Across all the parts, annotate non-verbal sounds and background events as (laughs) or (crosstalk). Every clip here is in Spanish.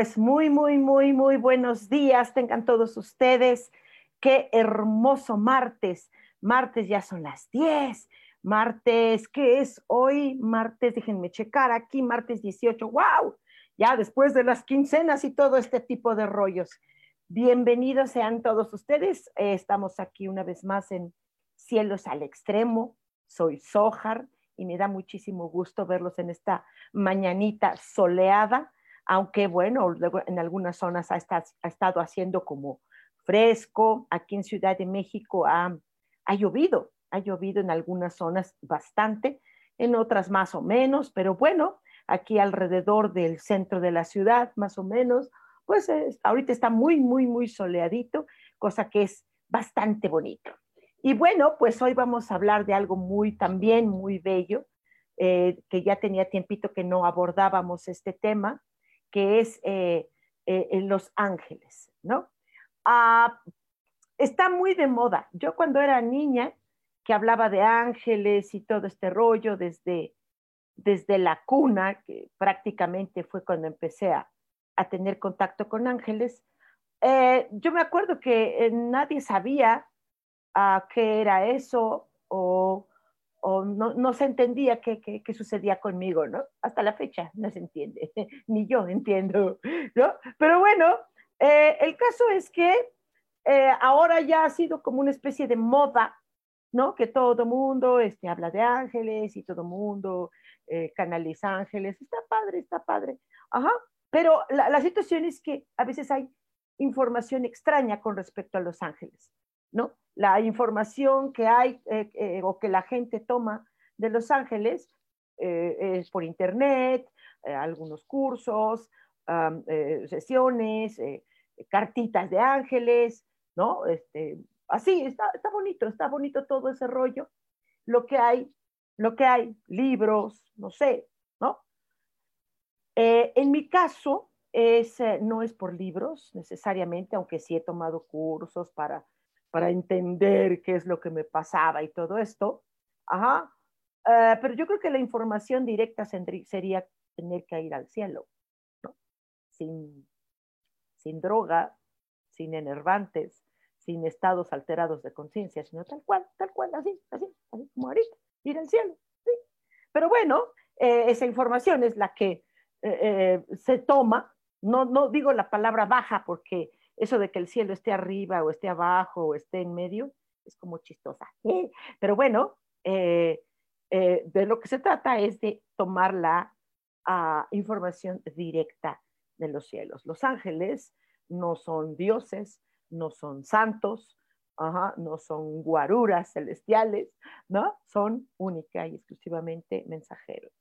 Pues muy, muy, muy, muy buenos días tengan todos ustedes. Qué hermoso martes. Martes ya son las 10. Martes, ¿qué es hoy? Martes, déjenme checar aquí, martes 18. ¡Wow! Ya después de las quincenas y todo este tipo de rollos. Bienvenidos sean todos ustedes. Eh, estamos aquí una vez más en Cielos al Extremo. Soy Sojar y me da muchísimo gusto verlos en esta mañanita soleada aunque bueno, en algunas zonas ha, estado haciendo como fresco, aquí en Ciudad de México ha, llovido, ha llovido en algunas zonas bastante, en otras más o menos, pero bueno, aquí alrededor del centro de la ciudad, más o menos, pues ahorita está muy, muy, muy soleadito, cosa que es bastante bonito. Y bueno, pues hoy vamos a hablar de algo muy también muy bello, eh, que ya tenía tiempito que no abordábamos este tema, que es eh, eh, en Los Ángeles, ¿no? Ah, está muy de moda. Yo cuando era niña, que hablaba de ángeles y todo este rollo desde, desde la cuna, que prácticamente fue cuando empecé a, tener contacto con ángeles, eh, yo me acuerdo que nadie sabía uh, qué era eso o o no, no se entendía qué, qué, sucedía conmigo, ¿no? Hasta la fecha no se entiende, (laughs) ni yo entiendo, ¿no? Pero bueno, eh, el caso es que eh, ahora ya ha sido como una especie de moda, ¿no? Que todo mundo este, habla de ángeles y todo mundo eh, canaliza ángeles. Está padre, está padre. Ajá. Pero la, la situación es que a veces hay información extraña con respecto a los ángeles, ¿no? la información que hay eh, eh, o que la gente toma de Los Ángeles eh, es por internet, algunos cursos, sesiones, cartitas de ángeles, ¿no? Este, así, está, está bonito, está bonito todo ese rollo. Lo que hay, lo que hay, libros, no sé, ¿no? en mi caso, es, no es por libros necesariamente, aunque sí he tomado cursos para para entender qué es lo que me pasaba y todo esto. Ajá. Eh, pero yo creo que la información directa sería tener que ir al cielo. Sin, sin droga, sin enervantes, sin estados alterados de conciencia, sino tal cual, tal cual, así, así, así como ahorita, ir al cielo. ¿sí? Pero bueno, eh, esa información es la que eh, se toma, no, no digo la palabra baja porque eso de que el cielo esté arriba o esté abajo o esté en medio, es como chistosa. (laughs) Pero bueno, eh, eh, de lo que se trata es de tomar la ah, información directa de los cielos. Los ángeles no son dioses, no son santos, no son guaruras celestiales, ¿no? Son única y exclusivamente mensajeros.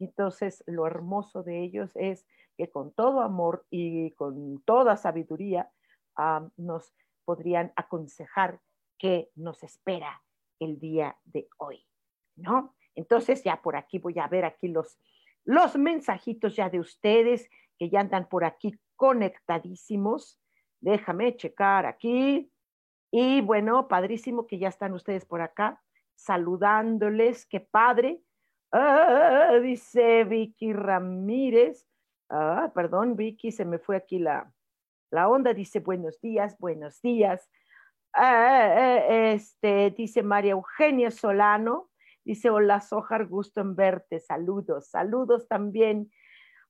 Entonces, lo hermoso de ellos es que con todo amor y con toda sabiduría nos podrían aconsejar qué nos espera el día de hoy, ¿no? Entonces ya por aquí voy a ver aquí los, los mensajitos ya de ustedes que ya andan por aquí conectadísimos. Déjame checar aquí. Y bueno, padrísimo que ya están ustedes por acá saludándoles. Qué padre. Ah, dice Vicky Ramírez. Ah, perdón, Vicky, se me fue aquí la, La onda dice buenos días, buenos días. Ah, eh, este, dice María Eugenia Solano, dice hola Sojar, gusto en verte, saludos, saludos también.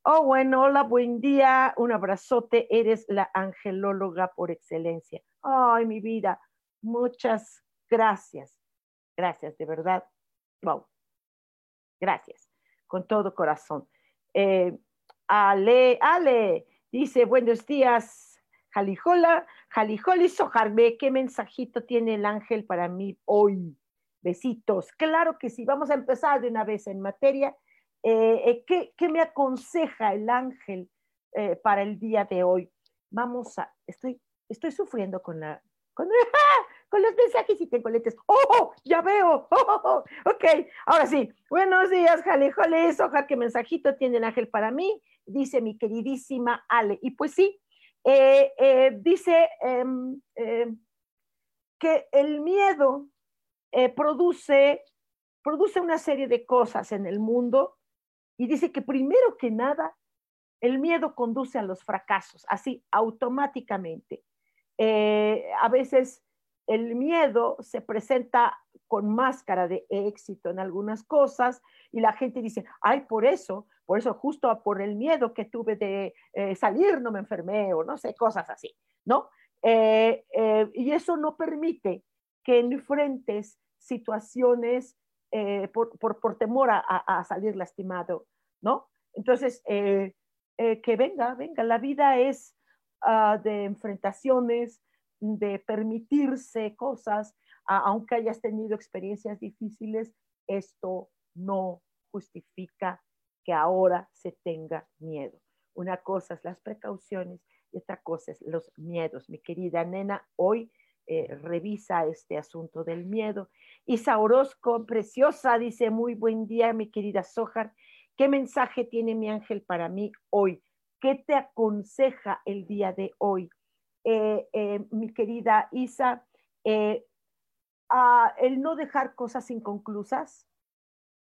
Oh, bueno, hola, buen día, un abrazote, eres la angelóloga por excelencia. Ay, mi vida, muchas gracias, gracias, de verdad. Wow, gracias, con todo corazón. Eh, Ale, Ale, dice buenos días, Jalijola, Jalijoli Sojarme, ¿qué mensajito tiene el ángel para mí hoy? Besitos. Claro que sí, vamos a empezar de una vez en materia. Eh, eh, ¿qué, me aconseja el ángel eh, para el día de hoy? Vamos a, estoy, estoy sufriendo con la, con, (laughs) los mensajes y tengo lentes. ¡Oh, ya veo! (laughs) ¡Oh, ok, ahora sí. Buenos días, Jalijoli Sojar, ¿qué mensajito tiene el ángel para mí? Dice mi queridísima Ale. Y pues sí, eh, eh, dice em, em, que el miedo eh, produce, produce una serie de cosas en el mundo y dice que primero que nada, el miedo conduce a los fracasos, así automáticamente. a veces el miedo se presenta con máscara de éxito en algunas cosas y la gente dice, ay, por eso, por eso justo por el miedo que tuve de eh, salir no me enfermé o no sé, cosas así, ¿no? Eh, eh, y eso no permite que enfrentes situaciones por, por, por, temor a, salir lastimado, ¿no? Entonces, que venga, venga, la vida es uh, de enfrentaciones, de permitirse cosas, aunque hayas tenido experiencias difíciles, esto no justifica que ahora se tenga miedo. Una cosa es las precauciones y otra cosa es los miedos. Mi querida nena, hoy eh, revisa este asunto del miedo. Isa Orozco, preciosa, dice, muy buen día, mi querida Sojar. ¿Qué mensaje tiene mi ángel para mí hoy? ¿Qué te aconseja el día de hoy? Eh, eh, mi querida Isa, el no dejar cosas inconclusas,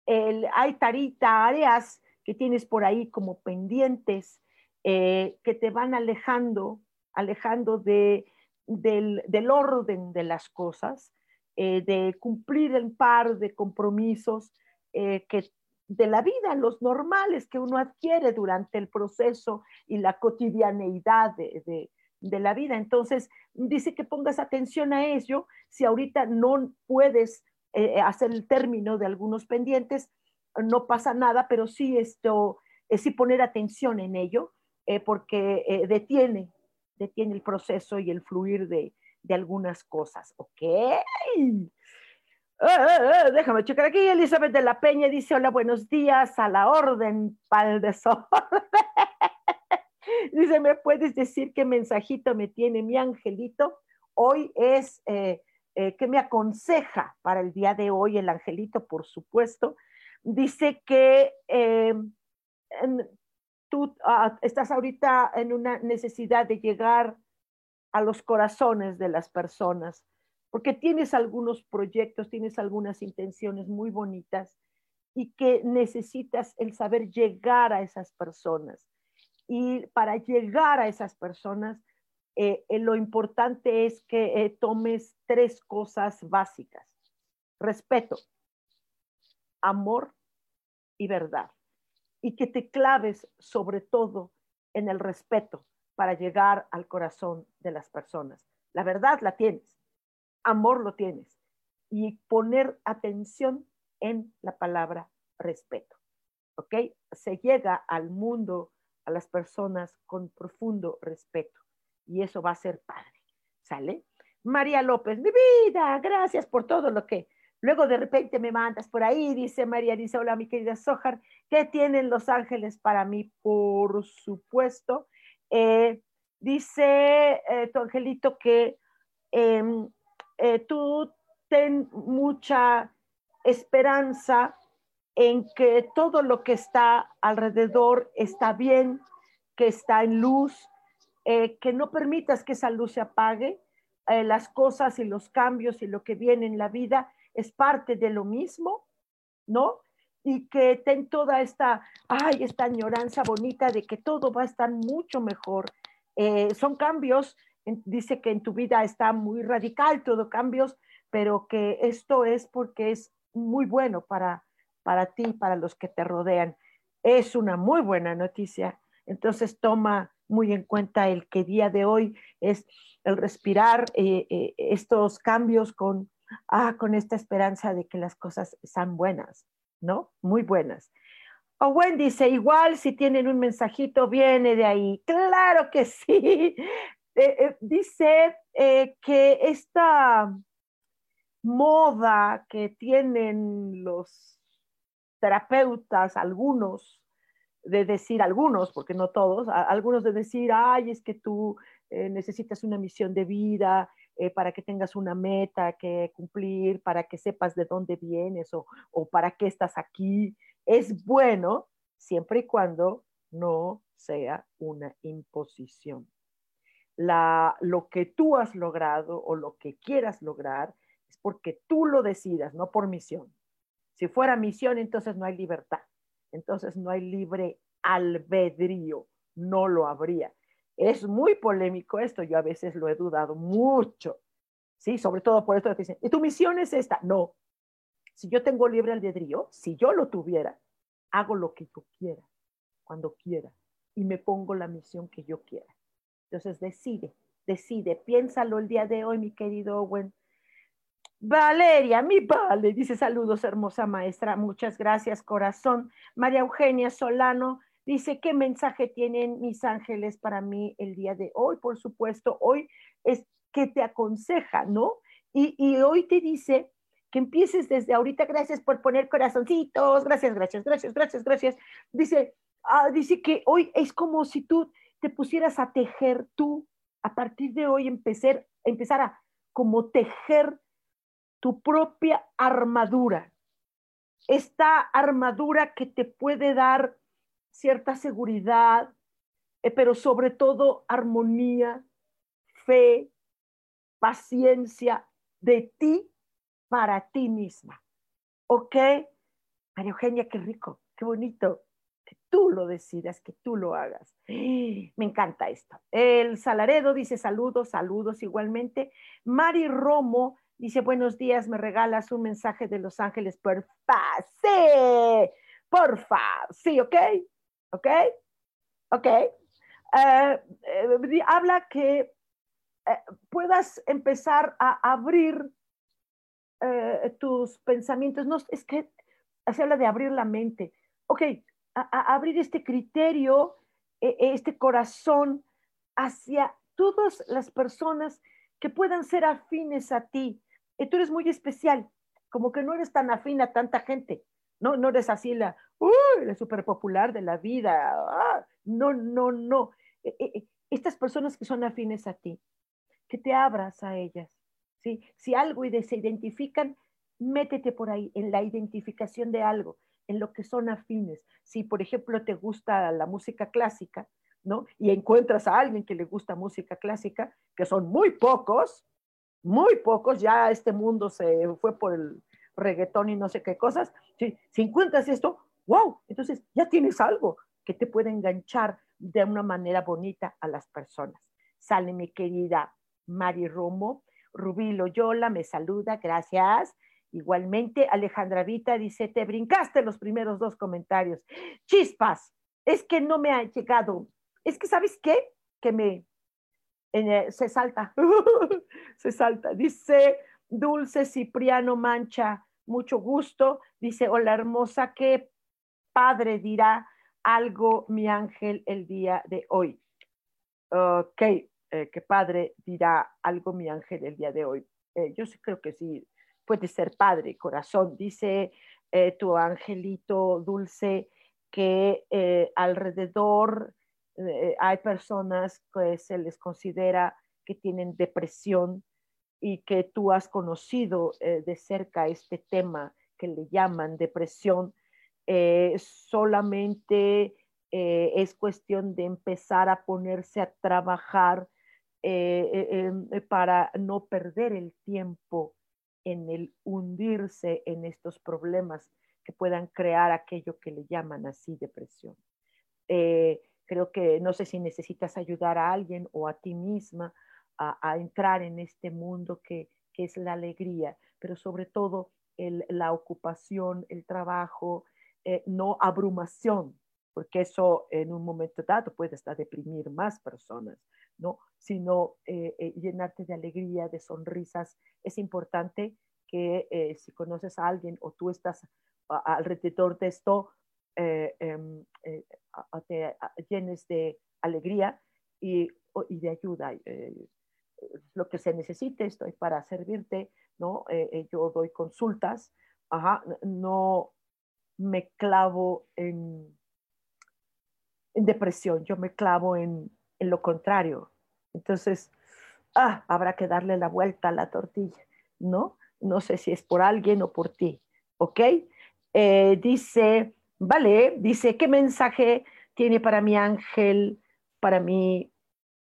el, hay tareas que tienes por ahí como pendientes eh, que te van alejando, alejando de, del, orden de las cosas, eh, de cumplir el par de compromisos eh, que de la vida, los normales que uno adquiere durante el proceso y la cotidianeidad de, de la vida. Entonces, dice que pongas atención a ello. Si ahorita no puedes hacer el término de algunos pendientes, no pasa nada, pero sí esto, es sí poner atención en ello, eh, porque eh, detiene, detiene el proceso y el fluir de, de algunas cosas. ¿Ok? Ah, ah, ah, déjame checar aquí. Elizabeth de la Peña dice: Hola, buenos días, a la orden, pal. (laughs) Dice, ¿me puedes decir qué mensajito me tiene mi angelito? Hoy es, eh, eh, ¿qué me aconseja para el día de hoy el angelito, por supuesto? Dice que eh, tú ah, estás ahorita en una necesidad de llegar a los corazones de las personas, porque tienes algunos proyectos, tienes algunas intenciones muy bonitas y que necesitas el saber llegar a esas personas y para llegar a esas personas, eh, eh, lo importante es que tomes tres cosas básicas. Respeto, amor y verdad. Y que te claves sobre todo en el respeto para llegar al corazón de las personas. La verdad la tienes, amor lo tienes. Y poner atención en la palabra respeto. ¿Ok? Se llega al mundo a las personas con profundo respeto. Y eso va a ser padre. ¿Sale? María López, mi vida, gracias por todo lo que luego de repente me mandas por ahí, dice María, dice, hola mi querida Sojar, ¿qué tienen los ángeles para mí? Por supuesto. Eh, dice eh, tu angelito que em, eh, tú ten mucha esperanza en que todo lo que está alrededor está bien, que está en luz, que no permitas que esa luz se apague. Las cosas y los cambios y lo que viene en la vida es parte de lo mismo, ¿no? Y que ten toda esta, ay, esta añoranza bonita de que todo va a estar mucho mejor son cambios, dice que en tu vida está muy radical, todo cambios, pero que esto es porque es muy bueno para, para ti, para los que te rodean. Es una muy buena noticia. Entonces toma muy en cuenta el que día de hoy es el respirar eh, eh, estos cambios con, ah, con esta esperanza de que las cosas sean buenas, ¿no? Muy buenas. Owen dice, igual si tienen un mensajito, viene de ahí. Claro que sí. (laughs) Eh, dice que esta moda que tienen los terapeutas, algunos, de decir algunos, porque no todos, algunos de decir, ay, es que tú eh, necesitas una misión de vida eh, para que tengas una meta que cumplir, para que sepas de dónde vienes o, para qué estás aquí. Es bueno siempre y cuando no sea una imposición. La, lo que tú has logrado o lo que quieras lograr es porque tú lo decidas, no por misión. Si fuera misión, entonces no hay libertad entonces no hay libre albedrío, no lo habría. Es muy polémico esto, yo a veces lo he dudado mucho, ¿sí? Sobre todo por esto que dicen, ¿y tu misión es esta? No. Si yo tengo libre albedrío, si yo lo tuviera, hago lo que yo quiera, cuando quiera, y me pongo la misión que yo quiera. Entonces decide, decide, piénsalo el día de hoy, mi querido Owen, Valeria, mi vale, dice saludos, hermosa maestra, muchas gracias, corazón. María Eugenia Solano dice, ¿qué mensaje tienen mis ángeles para mí el día de hoy? Por supuesto, hoy es que te aconseja, ¿no? Y, hoy te dice que empieces desde ahorita, gracias por poner corazoncitos, gracias, gracias, gracias, gracias, gracias. Dice, ah, dice que hoy es como si tú te pusieras a tejer tú, a partir de hoy empezar, empezar a como tejer tu propia armadura. Esta armadura que te puede dar cierta seguridad, eh, pero sobre todo armonía, fe, paciencia de ti para ti misma. ¿Ok? María Eugenia, qué rico, qué bonito. Que tú lo decidas, que tú lo hagas. Me encanta esto. El Salaredo dice saludos, saludos igualmente. Mari Romo Dice, buenos días, me regalas un mensaje de Los Ángeles, porfa. Sí, porfa. Sí, ¿ok? ¿Ok? ¿Ok? Eh, eh, habla que eh, puedas empezar a abrir tus pensamientos. No, es que se habla de abrir la mente. Ok, a abrir este criterio, este corazón hacia todas las personas que puedan ser afines a ti, tú eres muy especial, como que no eres tan afín a tanta gente, no, no eres así la, uy, la súper popular de la vida, ah, no, no, no. E, e, e, estas personas que son afines a ti, que te abras a ellas, ¿sí? Si algo y se identifican, métete por ahí en la identificación de algo, en lo que son afines. Si, por ejemplo, te gusta la música clásica, ¿no? Y encuentras a alguien que le gusta música clásica, que son muy pocos, muy pocos, ya este mundo se fue por el reggaetón y no sé qué cosas. Si, si encuentras esto, wow, entonces ya tienes algo que te puede enganchar de una manera bonita a las personas. Sale mi querida Mari Romo, Rubí Loyola me saluda, gracias. Igualmente, Alejandra Vita dice, te brincaste los primeros dos comentarios. Chispas, es que no me ha llegado. Es que, ¿sabes qué? Que me, se salta, (laughs) se salta. Dice Dulce Cipriano Mancha, mucho gusto. Dice, hola hermosa, qué padre dirá algo mi ángel el día de hoy. Ok, eh, qué padre dirá algo mi ángel el día de hoy. Eh, yo sí creo que sí, puede ser padre, corazón. Dice eh, tu angelito dulce que alrededor eh, hay personas que se les considera que tienen depresión y que tú has conocido de cerca este tema que le llaman depresión, eh, solamente es cuestión de empezar a ponerse a trabajar para no perder el tiempo en el hundirse en estos problemas que puedan crear aquello que le llaman así depresión. Creo que no sé si necesitas ayudar a alguien o a ti misma a, entrar en este mundo que, es la alegría, pero sobre todo la ocupación, el trabajo, eh, no abrumación, porque eso en un momento dado puede hasta deprimir más personas, ¿no? Sino eh, eh, llenarte de alegría, de sonrisas. Es importante que si conoces a alguien o tú estás alrededor de esto, em, te llenes de alegría y, y de ayuda lo que se necesite, estoy para servirte, ¿no? Yo doy consultas, ajá, no me clavo en, en depresión, yo me clavo en, en lo contrario. Entonces, ah, habrá que darle la vuelta a la tortilla, ¿no? No sé si es por alguien o por ti, ¿ok? Eh, dice, vale, dice, ¿qué mensaje tiene para mi ángel, para mi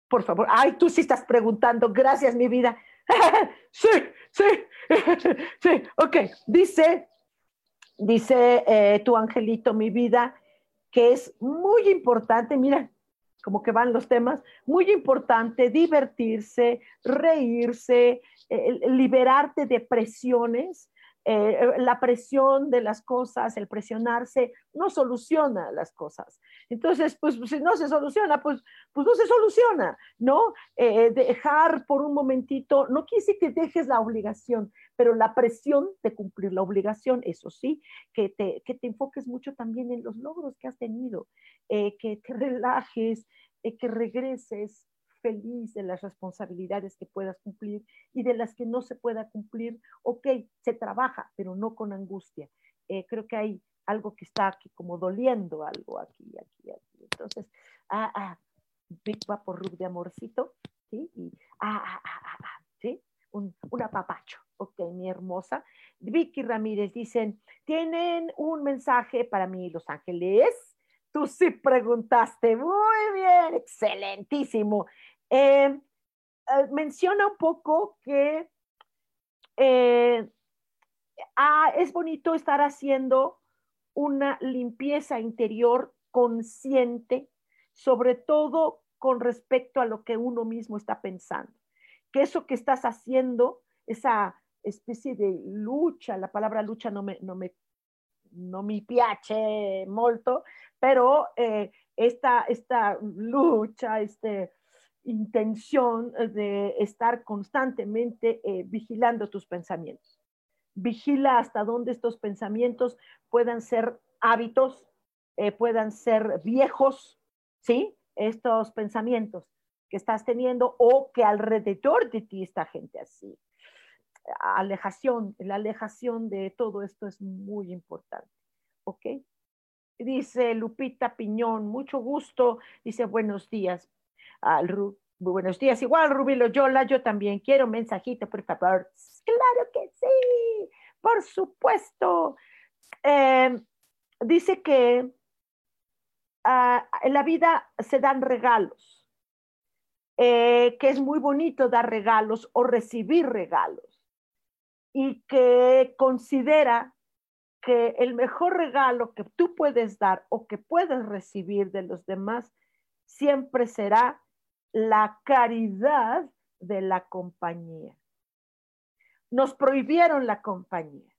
por favor. Ay, tú sí estás preguntando. Gracias, mi vida. (laughs) sí, sí, (laughs) sí. Ok, dice, dice eh, tu angelito, mi vida, que es muy importante, mira, como que van los temas, muy importante divertirse, reírse, eh, liberarte de presiones, eh, la presión de las cosas, el presionarse, no soluciona las cosas. Entonces, pues si no se soluciona, pues, pues no se soluciona, ¿no? Eh, dejar por un momentito, no quiere que dejes la obligación, pero la presión de cumplir la obligación, eso sí, que te, que te enfoques mucho también en los logros que has tenido, eh, que te relajes, que regreses feliz de las responsabilidades que puedas cumplir y de las que no se pueda cumplir, ok, se trabaja, pero no con angustia. Eh, creo que hay algo que está aquí como doliendo algo aquí, aquí, aquí. Entonces, ah, ah, Big por Rub de amorcito, ¿sí? Y, ah, ah, ah, ah, ah ¿sí? Un, un apapacho, ok, mi hermosa. Vicky Ramírez dicen, ¿tienen un mensaje para mí, Los Ángeles? Tú sí preguntaste, muy bien, excelentísimo. Eh, eh, menciona un poco que eh, ah, es bonito estar haciendo una limpieza interior consciente, sobre todo con respecto a lo que uno mismo está pensando. Que eso que estás haciendo, esa especie de lucha, la palabra lucha no me, no me, no me piace molto, pero esta, esta lucha, este, intención de estar constantemente eh, vigilando tus pensamientos. Vigila hasta dónde estos pensamientos puedan ser hábitos, eh, puedan ser viejos, ¿sí? Estos pensamientos que estás teniendo o que alrededor de ti está gente así. Alejación, la alejación de todo esto es muy importante, ¿ok? Dice Lupita Piñón, mucho gusto. Dice, buenos días al buenos días, igual Rubí Loyola, yo también quiero un mensajito, por favor. Claro que sí, por supuesto. Em, dice que ah, en la vida se dan regalos, eh, que es muy bonito dar regalos o recibir regalos, y que considera que el mejor regalo que tú puedes dar o que puedes recibir de los demás siempre será la caridad de la compañía. Nos prohibieron la compañía,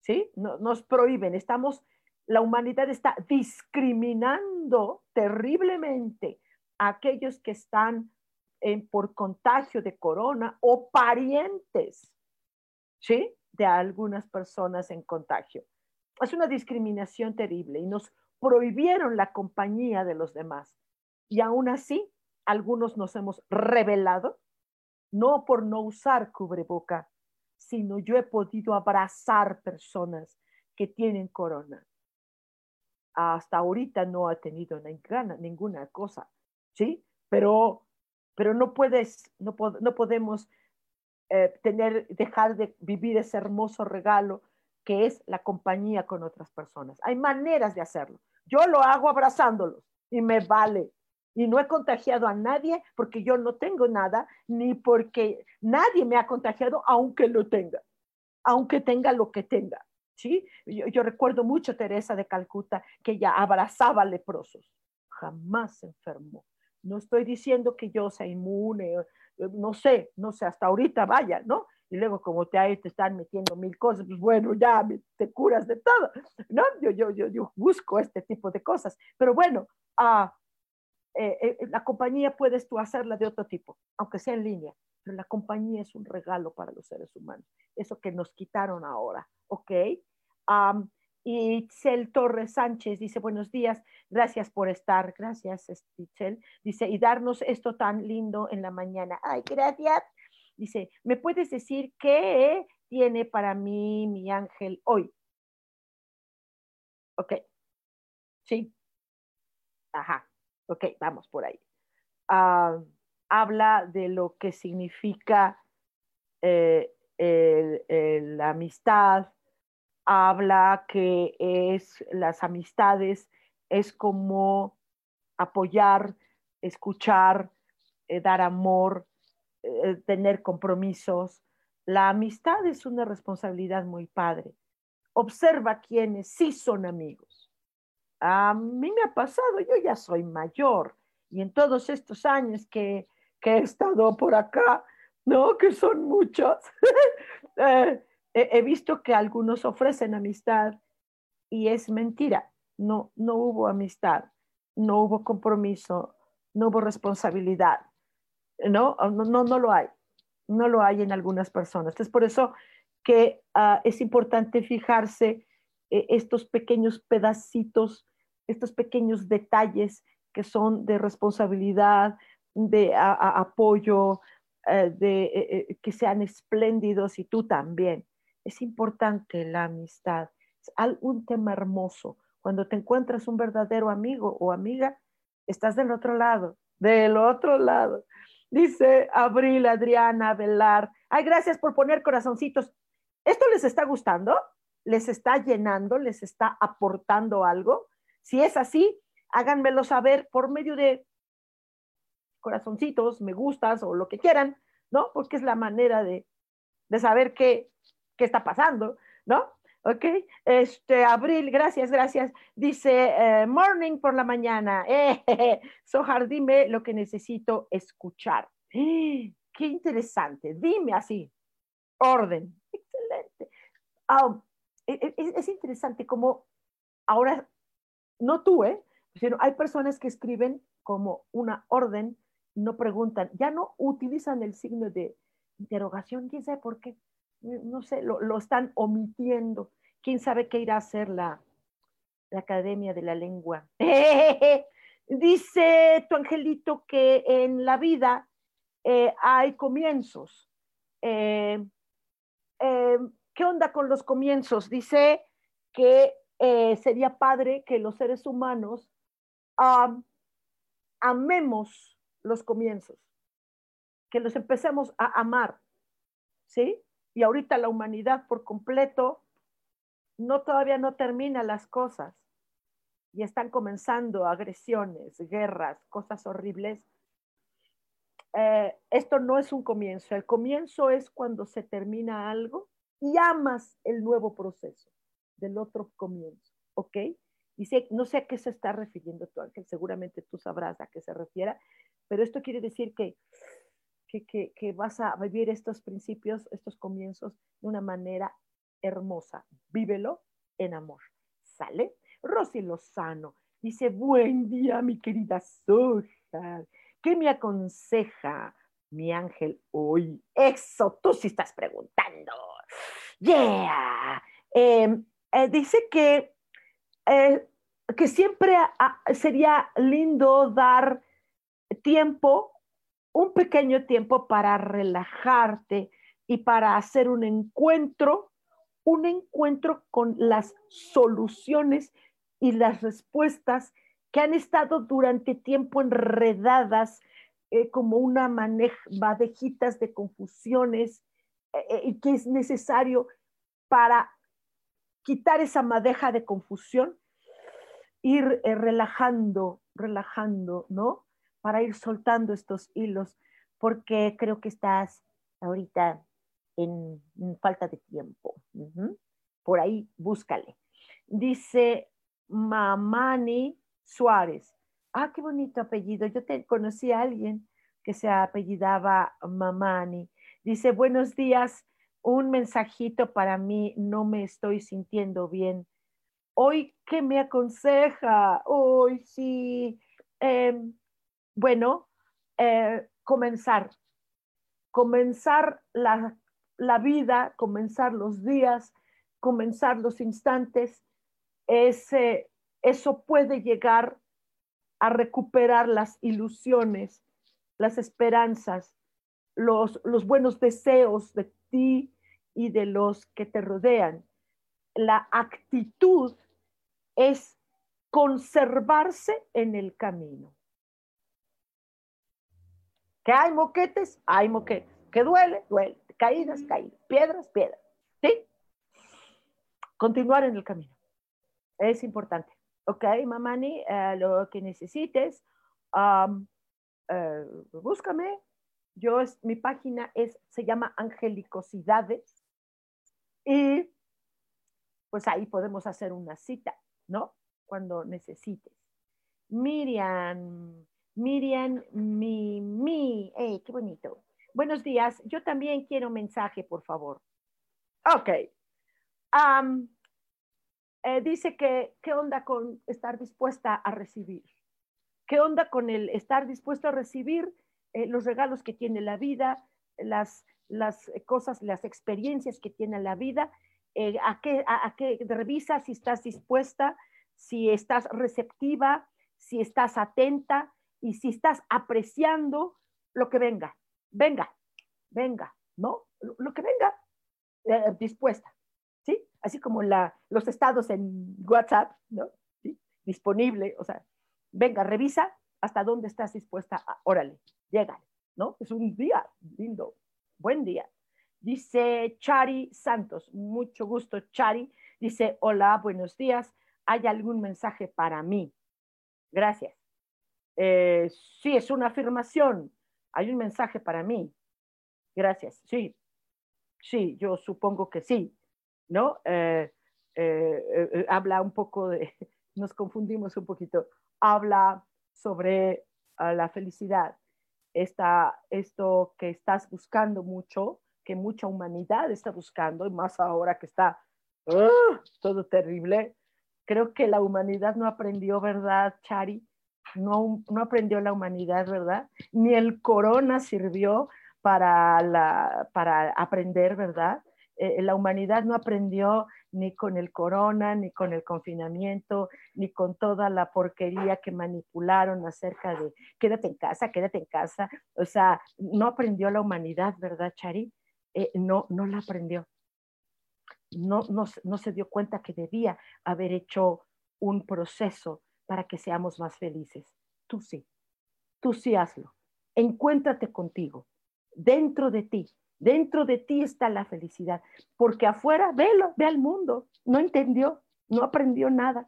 ¿sí? nos prohíben, estamos, la humanidad está discriminando terriblemente a aquellos que están por contagio de corona o parientes, ¿sí? De algunas personas en contagio. Es una discriminación terrible y nos prohibieron la compañía de los demás. Y aún así, algunos nos hemos revelado, no por no usar cubreboca, sino yo he podido abrazar personas que tienen corona. Hasta ahorita no ha tenido ninguna, ninguna cosa, ¿sí? Pero, pero no puedes, no, no podemos eh, tener, dejar de vivir ese hermoso regalo que es la compañía con otras personas. Hay maneras de hacerlo. Yo lo hago abrazándolos y me vale y no he contagiado a nadie porque yo no tengo nada, ni porque nadie me ha contagiado aunque lo tenga, aunque tenga lo que tenga. ¿sí? Yo, recuerdo mucho Teresa de Calcuta que ella abrazaba leprosos. jamás enfermó. No estoy diciendo que yo sea inmune, eh, no sé, no sé, hasta ahorita vaya, ¿no? Y luego como te, te están metiendo mil cosas, pues bueno, ya te curas de todo, ¿no? Yo, yo, yo, yo busco este tipo de cosas. Pero bueno, ah, eh, eh, la compañía puedes tú hacerla de otro tipo, aunque sea en línea, pero la compañía es un regalo para los seres humanos, eso que nos quitaron ahora, ¿ok? y Itzel Torres Sánchez dice, buenos días, gracias por estar, gracias Itzel, dice, y darnos esto tan lindo en la mañana. Ay, gracias. Dice, ¿me puedes decir qué tiene para mí mi ángel hoy? Ok. Sí. Ajá. Ok, vamos por ahí. Ah, habla de lo que significa eh, la amistad, habla que es las amistades, es como apoyar, escuchar, eh, dar amor, eh, tener compromisos. La amistad es una responsabilidad muy padre. Observa quienes sí son amigos. A mí me ha pasado, yo ya soy mayor y en todos estos años que, he estado por acá, ¿no? Que son muchos, (laughs) eh, he, visto que algunos ofrecen amistad y es mentira. No, no hubo amistad, no hubo compromiso, no hubo responsabilidad. No, no, no, lo hay. No lo hay en algunas personas. Es por eso que ah, es importante fijarse eh, estos pequeños pedacitos, estos pequeños detalles que son de responsabilidad, de apoyo, eh, de eh, que sean espléndidos y tú también. Es importante la amistad. Es un tema hermoso. Cuando te encuentras un verdadero amigo o amiga, estás del otro lado, del otro lado. Dice Abril, Adriana, Velar. Ay, gracias por poner corazoncitos. ¿Esto les está gustando? ¿Les está llenando? ¿Les está aportando algo? Si es así, háganmelo saber por medio de corazoncitos, me gustas o lo que quieran, ¿no? Porque es la manera de, de saber qué, qué está pasando, ¿no? Ok, este, Abril, gracias, gracias. Dice, eh, morning por la mañana. Eh, (laughs) Sohar, dime lo que necesito escuchar. (gasps) qué interesante, dime así. Orden, excelente. E, es, es, interesante como ahora, no tú, ¿eh? Sino hay personas que escriben como una orden, no preguntan, ya no utilizan el signo de interrogación, quién sabe por qué no sé, lo, están omitiendo. ¿Quién sabe qué irá a hacer la, Academia de la Lengua? (laughs) Dice tu angelito que en la vida eh, hay comienzos. Eh, eh, ¿Qué onda con los comienzos? Dice que sería padre que los seres humanos amemos los comienzos, que los empecemos a amar, ¿sí? y ahorita la humanidad por completo no todavía no termina las cosas y están comenzando agresiones, guerras, cosas horribles. Eh, esto no es un comienzo, el comienzo es cuando se termina algo y amas el nuevo proceso del otro comienzo, ¿ok? Dice, no sé a qué se está refiriendo tu ángel, seguramente tú sabrás a qué se refiere, pero esto quiere decir que que, vas a vivir estos principios, estos comienzos de una manera hermosa. Vívelo en amor. ¿Sale? Rosy Lozano dice, buen día, mi querida Soja. ¿Qué me aconseja mi ángel hoy? Eso, tú sí estás preguntando. Yeah. Em, eh, dice que, eh, que siempre sería lindo dar tiempo un pequeño tiempo para relajarte y para hacer un encuentro, un encuentro con las soluciones y las respuestas que han estado durante tiempo enredadas eh, como una madejitas de confusiones eh, eh, y que es necesario para quitar esa madeja de confusión, ir relajando, relajando, ¿no? para ir soltando estos hilos, porque creo que estás ahorita en, falta de tiempo. Por ahí, búscale. Dice Mamani Suárez, Ah, qué bonito apellido. Yo te conocí a alguien que se apellidaba Mamani. Dice, buenos días, un mensajito para mí, no me estoy sintiendo bien. Hoy, ¿qué me aconseja? Hoy sí. Em, bueno, eh, comenzar, comenzar la, vida, comenzar los días, comenzar los instantes, ese, eso puede llegar a recuperar las ilusiones, las esperanzas, los, los buenos deseos de ti y de los que te rodean. La actitud es conservarse en el camino. Que hay moquetes, hay moquetes. Que duele, duele. Caídas, caídas. Piedras, piedras. ¿Sí? Continuar en el camino. Es importante. Ok, Mamani, eh, lo que necesites, eh, búscame. Yo, mi página es, se llama Angelicosidades. Y pues ahí podemos hacer una cita, ¿no? Cuando necesites. Miriam, Miriam, mi, mi, hey, qué bonito. Buenos días, yo también quiero mensaje, por favor. Ok. Eh, dice que, ¿qué onda con estar dispuesta a recibir? ¿Qué onda con el estar dispuesto a recibir eh, los regalos que tiene la vida, las, las cosas, las experiencias que tiene la vida? Eh, a, qué, revisa si estás dispuesta, si estás receptiva, si estás atenta, y si estás apreciando lo que venga, venga, venga, ¿no? Lo, que venga, eh, dispuesta, ¿sí? Así como los estados en WhatsApp, ¿no? Disponible, o sea, venga, revisa hasta dónde estás dispuesta, órale, llega, ¿no? Es un día lindo, buen día. Dice Chari Santos, mucho gusto Chari. Dice, hola, buenos días. ¿Hay algún mensaje para mí? Gracias. Eh, sí, es una afirmación. Hay un mensaje para mí. Gracias. Sí, sí, yo supongo que sí, ¿no? Eh, eh, habla un poco de, (laughs) nos confundimos un poquito, habla sobre ah, la felicidad, Esta, esto que estás buscando mucho, que mucha humanidad está buscando, y más ahora que está ¡ah! todo terrible. Creo que la humanidad no aprendió, ¿verdad, Chari? no, aprendió la humanidad, ¿verdad? Ni el corona sirvió para, para aprender, ¿verdad? Eh, la humanidad no aprendió ni con el corona, ni con el confinamiento, ni con toda la porquería que manipularon acerca de quédate en casa, quédate en casa. O sea, no aprendió la humanidad, ¿verdad, Chari? Eh, no, no la aprendió. No, no, no se dio cuenta que debía haber hecho un proceso para que seamos más felices. Tú sí, tú sí hazlo. Encuéntrate contigo, dentro de ti. Dentro de ti está la felicidad, porque afuera, velo, ve al mundo, no entendió, no aprendió nada.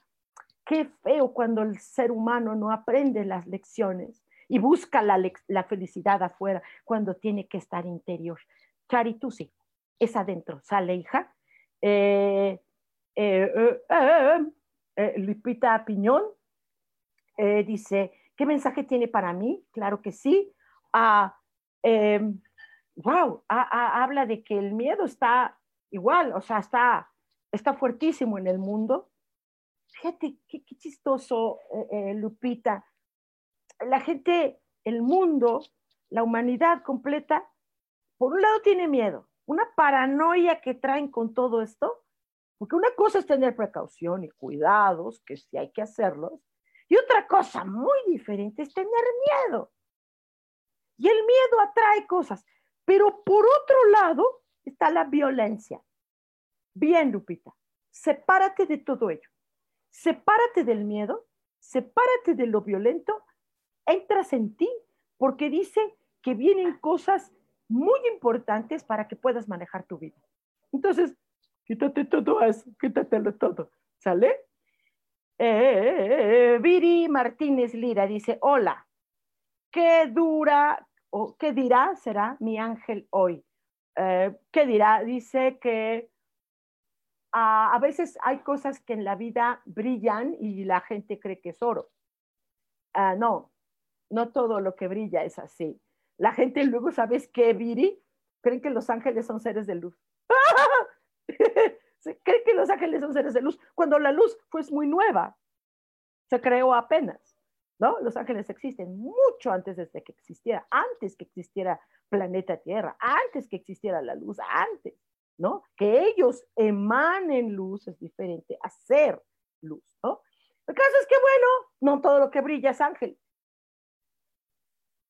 Qué feo cuando el ser humano no aprende las lecciones y busca la, felicidad afuera cuando tiene que estar interior. Chari, tú sí, es adentro. Sale, hija. Eh, eh, eh, Lupita Piñón, eh, dice, ¿qué mensaje tiene para mí? Claro que sí. Ah, wow, habla de que el miedo está igual, o sea, está, está fuertísimo en el mundo. Fíjate, qué, chistoso, eh, eh, Lupita. La gente, el mundo, la humanidad completa, por un lado tiene miedo, una paranoia que traen con todo esto, porque una cosa es tener precaución y cuidados, que sí hay que hacerlos, y otra cosa muy diferente es tener miedo. Y el miedo atrae cosas. Pero por otro lado está la violencia. Bien, Lupita, sepárate de todo ello. Sepárate del miedo, sepárate de lo violento, entras en ti, porque dice que vienen cosas muy importantes para que puedas manejar tu vida. Entonces, quítate todo eso, quítatelo todo, ¿sale? Eh, Viri Martínez Lira dice, hola, ¿qué dura o qué dirá será mi ángel hoy? Eh, ¿Qué dirá? Dice que a, veces hay cosas que en la vida brillan y la gente cree que es oro. Ah, no, no todo lo que brilla es así. La gente luego, ¿sabes qué, Viri? Creen que los ángeles son seres de luz. (laughs) Creen que los ángeles son seres de luz cuando la luz fue muy nueva. Se creó apenas, ¿no? Los ángeles existen mucho antes de que existiera, antes que existiera planeta Tierra, antes que existiera la luz, antes, ¿no? Que ellos emanen luz es diferente a ser luz, ¿no? El caso es que, bueno, no todo lo que brilla es ángel.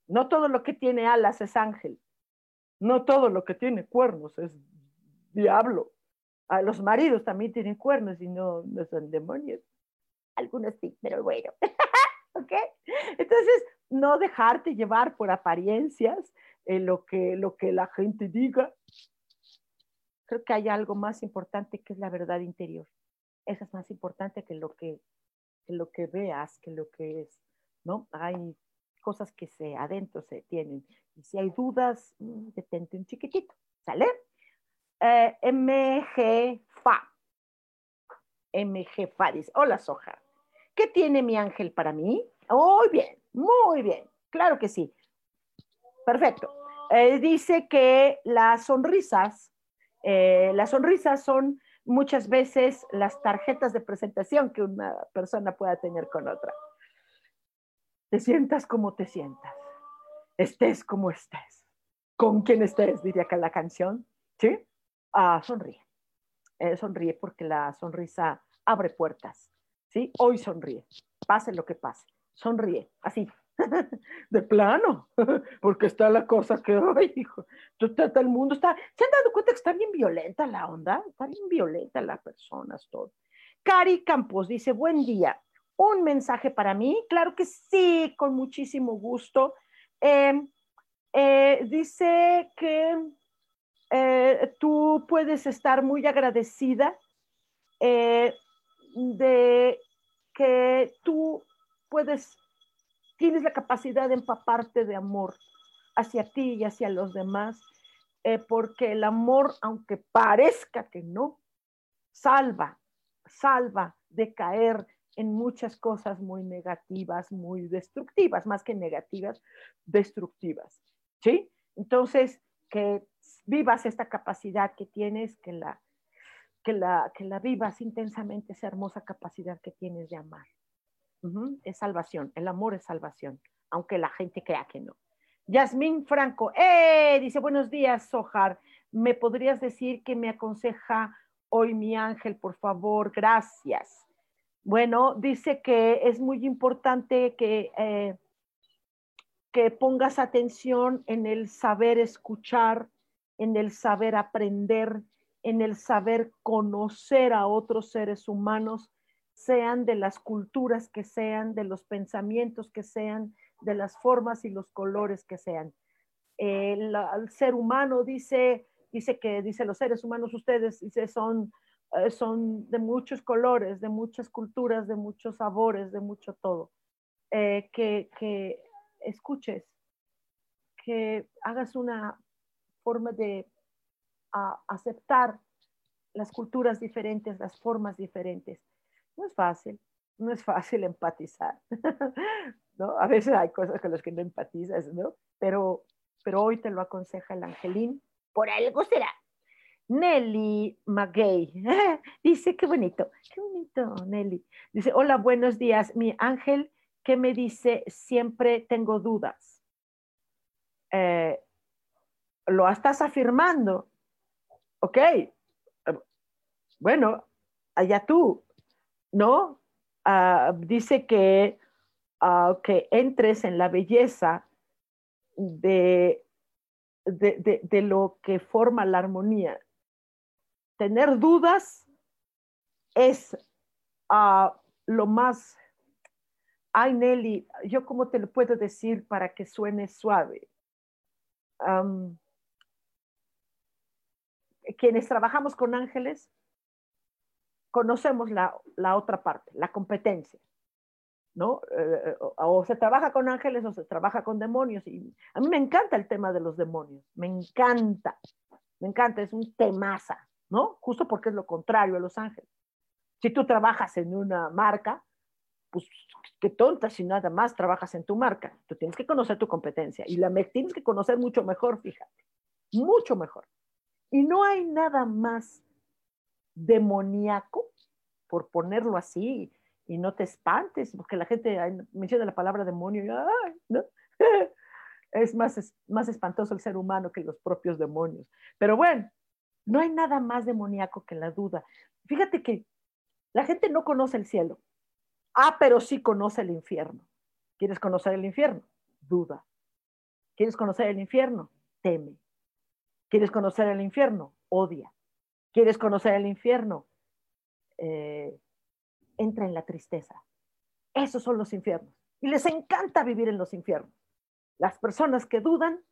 No todo lo que tiene alas es ángel. No todo lo que tiene cuernos es diablo. Ah, los maridos también tienen cuernos y no, no son demonios. Algunos sí, pero bueno. (laughs) ¿Ok? Entonces, no dejarte llevar por apariencias en lo que, lo que la gente diga. Creo que hay algo más importante que es la verdad interior. Eso es más importante que lo que que lo que veas, que lo que es, ¿no? Hay cosas que se adentro se tienen. Si hay dudas, mm, detente un chiquitito, ¿sale? Eh, MG Fa. MG Fa dice, hola Soja, ¿qué tiene mi ángel para mí? Muy bien, muy bien, claro que sí. Perfecto. Eh, dice que las sonrisas, eh, las sonrisas son muchas veces las tarjetas de presentación que una persona pueda tener con otra. Te sientas como te sientas, estés como estés, con quien estés, diría que la canción, ¿sí? Ah, sonríe, eh, sonríe porque la sonrisa abre puertas, ¿sí? Hoy sonríe, pase lo que pase, sonríe, así, (laughs) de plano, (laughs) porque está la cosa que, ay, hijo, todo el mundo está, ¿se han dado cuenta que está bien violenta la onda? Está bien violenta las personas, todo. Cari Campos dice, buen día, un mensaje para mí, claro que sí, con muchísimo gusto. Em, eh, dice que eh, tú puedes estar muy agradecida eh, de que tú puedes tienes la capacidad de empaparte de amor hacia ti y hacia los demás, eh, porque el amor, aunque parezca que no, salva, salva de caer en muchas cosas muy negativas, muy destructivas, más que negativas, destructivas. ¿Sí? Entonces, que vivas esta capacidad que tienes, que la, que la, que la vivas intensamente, esa hermosa capacidad que tienes de amar es salvación, el amor es salvación, aunque la gente crea que no. Yasmín Franco, ¡eh! Dice, buenos días, Sojar. ¿Me podrías decir que me aconseja hoy mi ángel, por favor? Gracias. Bueno, dice que es muy importante que, eh, que pongas atención en el saber escuchar, en el saber aprender, en el saber conocer a otros seres humanos sean de las culturas que sean, de los pensamientos que sean, de las formas y los colores que sean. El, ser humano dice, dice que, dice los seres humanos ustedes, dice, son, eh, son de muchos colores, de muchas culturas, de muchos sabores, de mucho todo. Eh, que, que escuches, que hagas una forma de aceptar las culturas diferentes, las formas diferentes no es fácil, no es fácil (laughs) empatizar, ¿no? A veces hay cosas con las que no empatizas, ¿no? Pero, pero hoy te lo aconseja el angelín, por algo será. Nelly McGay (laughs) dice, qué bonito, qué bonito, Nelly. Dice, hola, buenos días, mi ángel, ¿qué me dice? Siempre tengo dudas. Eh, lo estás afirmando, ok. Bueno, allá tú, ¿no? Ah, dice que, que entres en la belleza de, de, de, lo que forma la armonía. Tener dudas es uh, lo más... Ay, Nelly, ¿yo cómo te lo puedo decir para que suene suave? Quienes trabajamos con ángeles, conocemos la, otra parte, la competencia. ¿no? Eh, o se trabaja con ángeles o se trabaja con demonios. Y a mí me encanta el tema de los demonios, me encanta, me encanta, es un temaza, ¿no? Justo porque es lo contrario a los ángeles. Si tú trabajas en una marca, pues qué tonta si nada más trabajas en tu marca. Tú tienes que conocer tu competencia y la tienes que conocer mucho mejor, fíjate, mucho mejor. Y no hay nada más demoníaco, por ponerlo así, y no te espantes, porque la gente menciona la palabra demonio y ¡ay! ¿no? (laughs) es más, más espantoso el ser humano que los propios demonios. Pero bueno, no hay nada más demoníaco que la duda. Fíjate que la gente no conoce el cielo. Ah, pero sí conoce el infierno. ¿Quieres conocer el infierno? Duda. ¿Quieres conocer el infierno? Teme. ¿Quieres conocer el infierno? Odia. ¿Quieres conocer el infierno? Eh, entra en la tristeza. Esos son los infiernos. Y les encanta vivir en los infiernos. Las personas que dudan,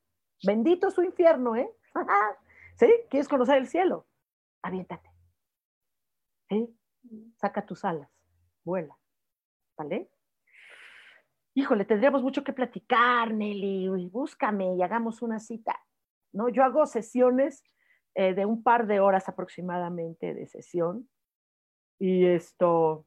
bendito su infierno, ¿eh? (laughs) ¿Sí? ¿Quieres conocer el cielo? Aviéntate. ¿Sí? Saca tus alas, vuela. ¿Vale? Híjole, tendríamos mucho que platicar, Nelly. Búscame y hagamos una cita. ¿No? Yo hago sesiones eh, de un par de horas aproximadamente de sesión. Y esto,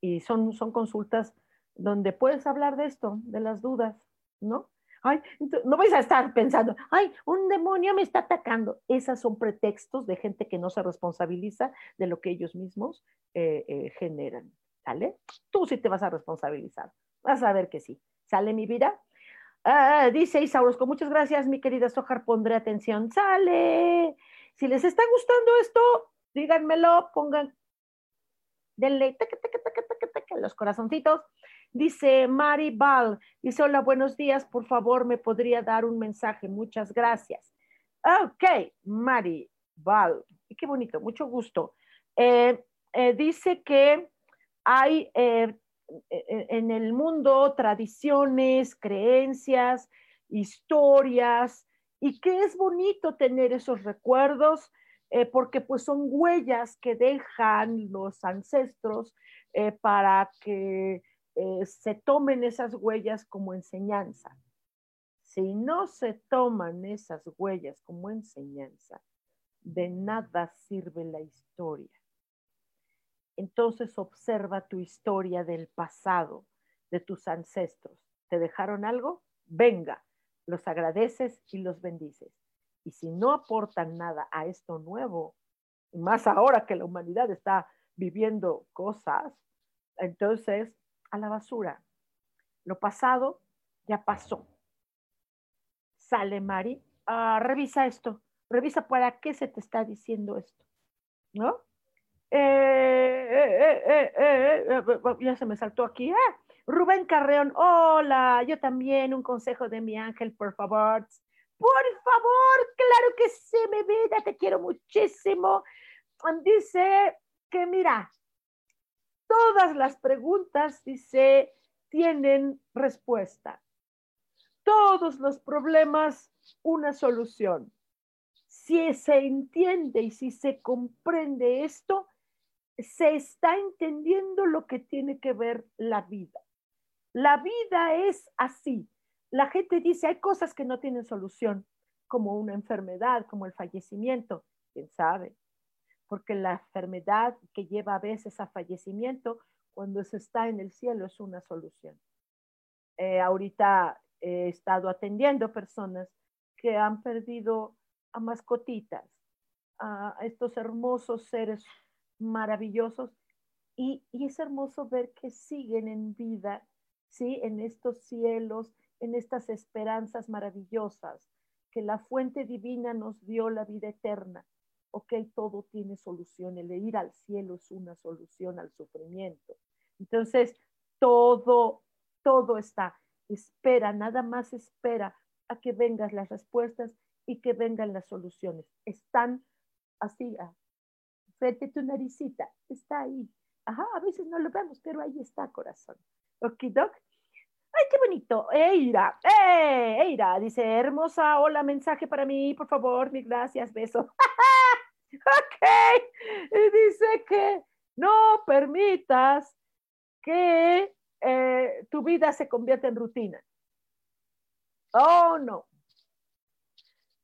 y son, son consultas donde puedes hablar de esto, de las dudas, ¿no? Ay, no vais a estar pensando, ay, un demonio me está atacando. Esas son pretextos de gente que no se responsabiliza de lo que ellos mismos eh, eh, generan, ¿sale? Tú sí te vas a responsabilizar, vas a ver que sí. ¿Sale mi vida? Ah, dice con muchas gracias, mi querida Sojar, pondré atención. ¡Sale! Si les está gustando esto, díganmelo, pongan, denle los corazoncitos. Dice Mari Ball, dice, hola, buenos días, por favor, me podría dar un mensaje, muchas gracias. Ok, Mari Ball, qué bonito, mucho gusto. Eh, eh, dice que hay eh, en el mundo tradiciones, creencias, historias, y que es bonito tener esos recuerdos, porque pues son huellas que dejan los ancestros para que eh, se tomen esas huellas como enseñanza. Si no se toman esas huellas como enseñanza, de nada sirve la historia. Entonces observa tu historia del pasado, de tus ancestros. ¿Te dejaron algo? Venga, los agradeces y los bendices. Y si no aportan nada a esto nuevo, más ahora que la humanidad está viviendo cosas, entonces a la basura. Lo pasado ya pasó. Sale Mari, ah, revisa esto, revisa para qué se te está diciendo esto, ¿no? Eh, eh, eh, ya se me saltó aquí. Ah, Rubén Carreón, hola, yo también, un consejo de mi ángel, por favor. Por favor, claro que sí, mi vida, te quiero muchísimo. Dice que mira, Todas las preguntas, dice, tienen respuesta. Todos los problemas, una solución. Si se entiende y si se comprende esto, se está entendiendo lo que tiene que ver la vida. La vida es así. La gente dice, hay cosas que no tienen solución, como una enfermedad, como el fallecimiento. ¿Quién sabe? porque la enfermedad que lleva a veces a fallecimiento, cuando se está en el cielo, es una solución. Eh, ahorita he estado atendiendo personas que han perdido a mascotitas, a estos hermosos seres maravillosos, y, y es hermoso ver que siguen en vida, ¿sí? En estos cielos, en estas esperanzas maravillosas, que la fuente divina nos dio la vida eterna ok, todo tiene solución, el ir al cielo es una solución al sufrimiento. Entonces, todo, todo está, espera, nada más espera a que vengan las respuestas y que vengan las soluciones. Están así, frente tu naricita, está ahí. Ajá, a veces no lo vemos, pero ahí está, corazón. Ok, Doc. ¡Ay, qué bonito! Eira, ¡eh! Eira, dice, hermosa, hola, mensaje para mí, por favor, mil gracias, beso. (laughs) Ok. Y dice que no permitas que eh, tu vida se convierta en rutina. Oh, no.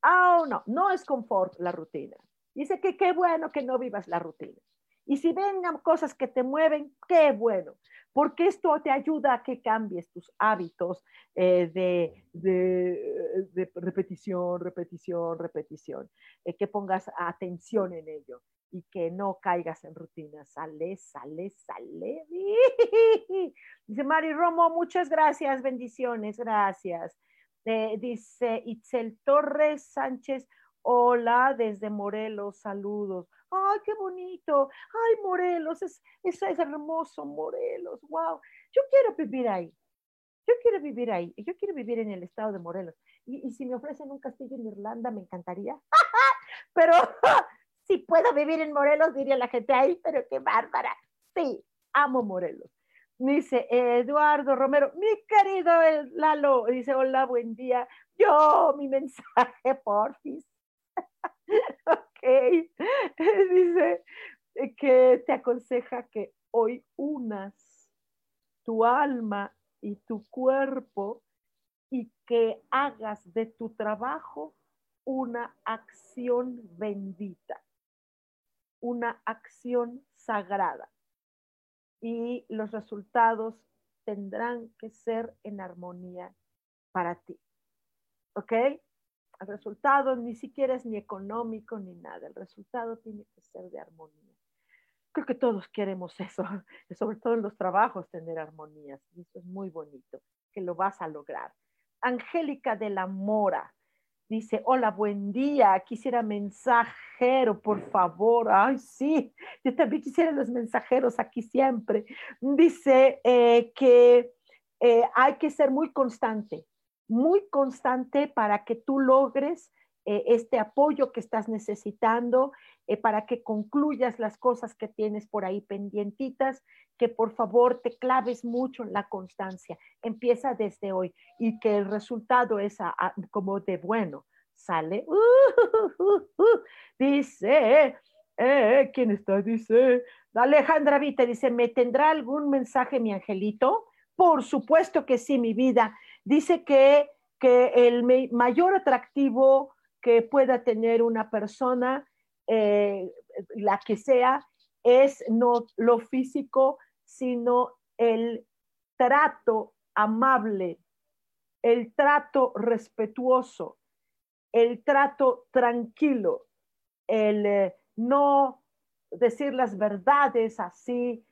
Oh, no. No es confort la rutina. Dice que qué bueno que no vivas la rutina. Y si vengan cosas que te mueven, qué bueno, porque esto te ayuda a que cambies tus hábitos eh, de, de, repetición, repetición, repetición, eh, que pongas atención en ello y que no caigas en rutinas. Sale, sale, sale. (laughs) Dice Mari Romo, muchas gracias, bendiciones, gracias. Eh, dice Itzel Torres Sánchez, hola desde Morelos, saludos. Ay, qué bonito. Ay, Morelos, es, es, hermoso Morelos. Wow. Yo quiero vivir ahí. Yo quiero vivir ahí. Yo quiero vivir en el estado de Morelos. Y, y si me ofrecen un castillo en Irlanda, me encantaría. (laughs) Pero (laughs) si puedo vivir en Morelos, diría la gente, ay, pero qué bárbara. Sí, amo Morelos. Dice Eduardo Romero, mi querido Lalo, dice, hola, buen día. Yo, mi mensaje, (laughs) porfis. (laughs) ok. (laughs) Dice que te aconseja que hoy unas tu alma y tu cuerpo y que hagas de tu trabajo una acción bendita, una acción sagrada y los resultados tendrán que ser en armonía para ti. ¿Ok? El resultado ni siquiera es ni económico ni nada, el resultado tiene que ser de armonía. Creo que todos queremos eso, (laughs) sobre todo en los trabajos tener armonías, y eso es muy bonito, que lo vas a lograr. Angélica de la Mora, Dice, hola, buen día, quisiera mensajero, por favor. Ay, sí, yo también quisiera los mensajeros aquí siempre. Dice eh, que eh, hay que ser muy constante, muy constante para que tú logres eh, este apoyo que estás necesitando, para que concluyas las cosas que tienes por ahí pendientitas, que por favor te claves mucho en la constancia. Empieza desde hoy y que el resultado es como de bueno. Sale. dice, eh, ¿quién está? Dice, Alejandra Vita dice, ¿me tendrá algún mensaje mi angelito? Por supuesto que sí, mi vida. Dice que, que el mayor atractivo que pueda tener una persona, eh, la que sea, es no lo físico, sino el trato amable, el trato respetuoso, el trato tranquilo, el eh, no decir las verdades así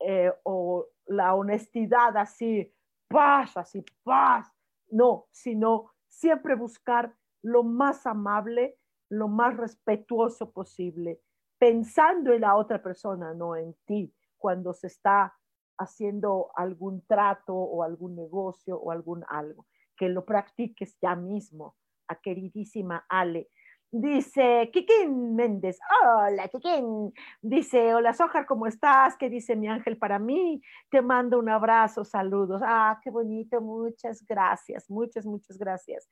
eh, o la honestidad así, paz, así, paz, no, sino siempre buscar lo más amable, lo más respetuoso posible, pensando en la otra persona, no en ti cuando se está haciendo algún trato o algún negocio o algún algo, que lo practiques ya mismo, a queridísima Ale. Dice Kikín Méndez, hola Kikín. Dice, hola Sojar, ¿cómo estás? ¿Qué dice mi ángel para mí? Te mando un abrazo, saludos. Ah, qué bonito, muchas gracias, muchas, muchas gracias.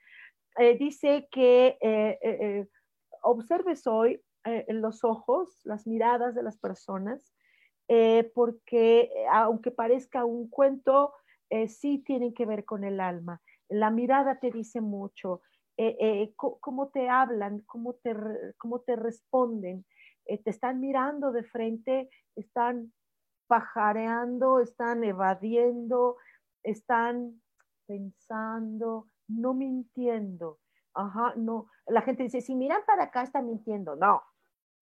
Eh, dice que eh, eh, observes hoy en los ojos, las miradas de las personas, porque aunque parezca un cuento, sí tienen que ver con el alma. La mirada te dice mucho, cómo te hablan, cómo te, cómo te responden, te están mirando de frente, están pajareando, están evadiendo, están pensando, no mintiendo. Ajá, no. La gente dice, si miran para acá, está mintiendo. No,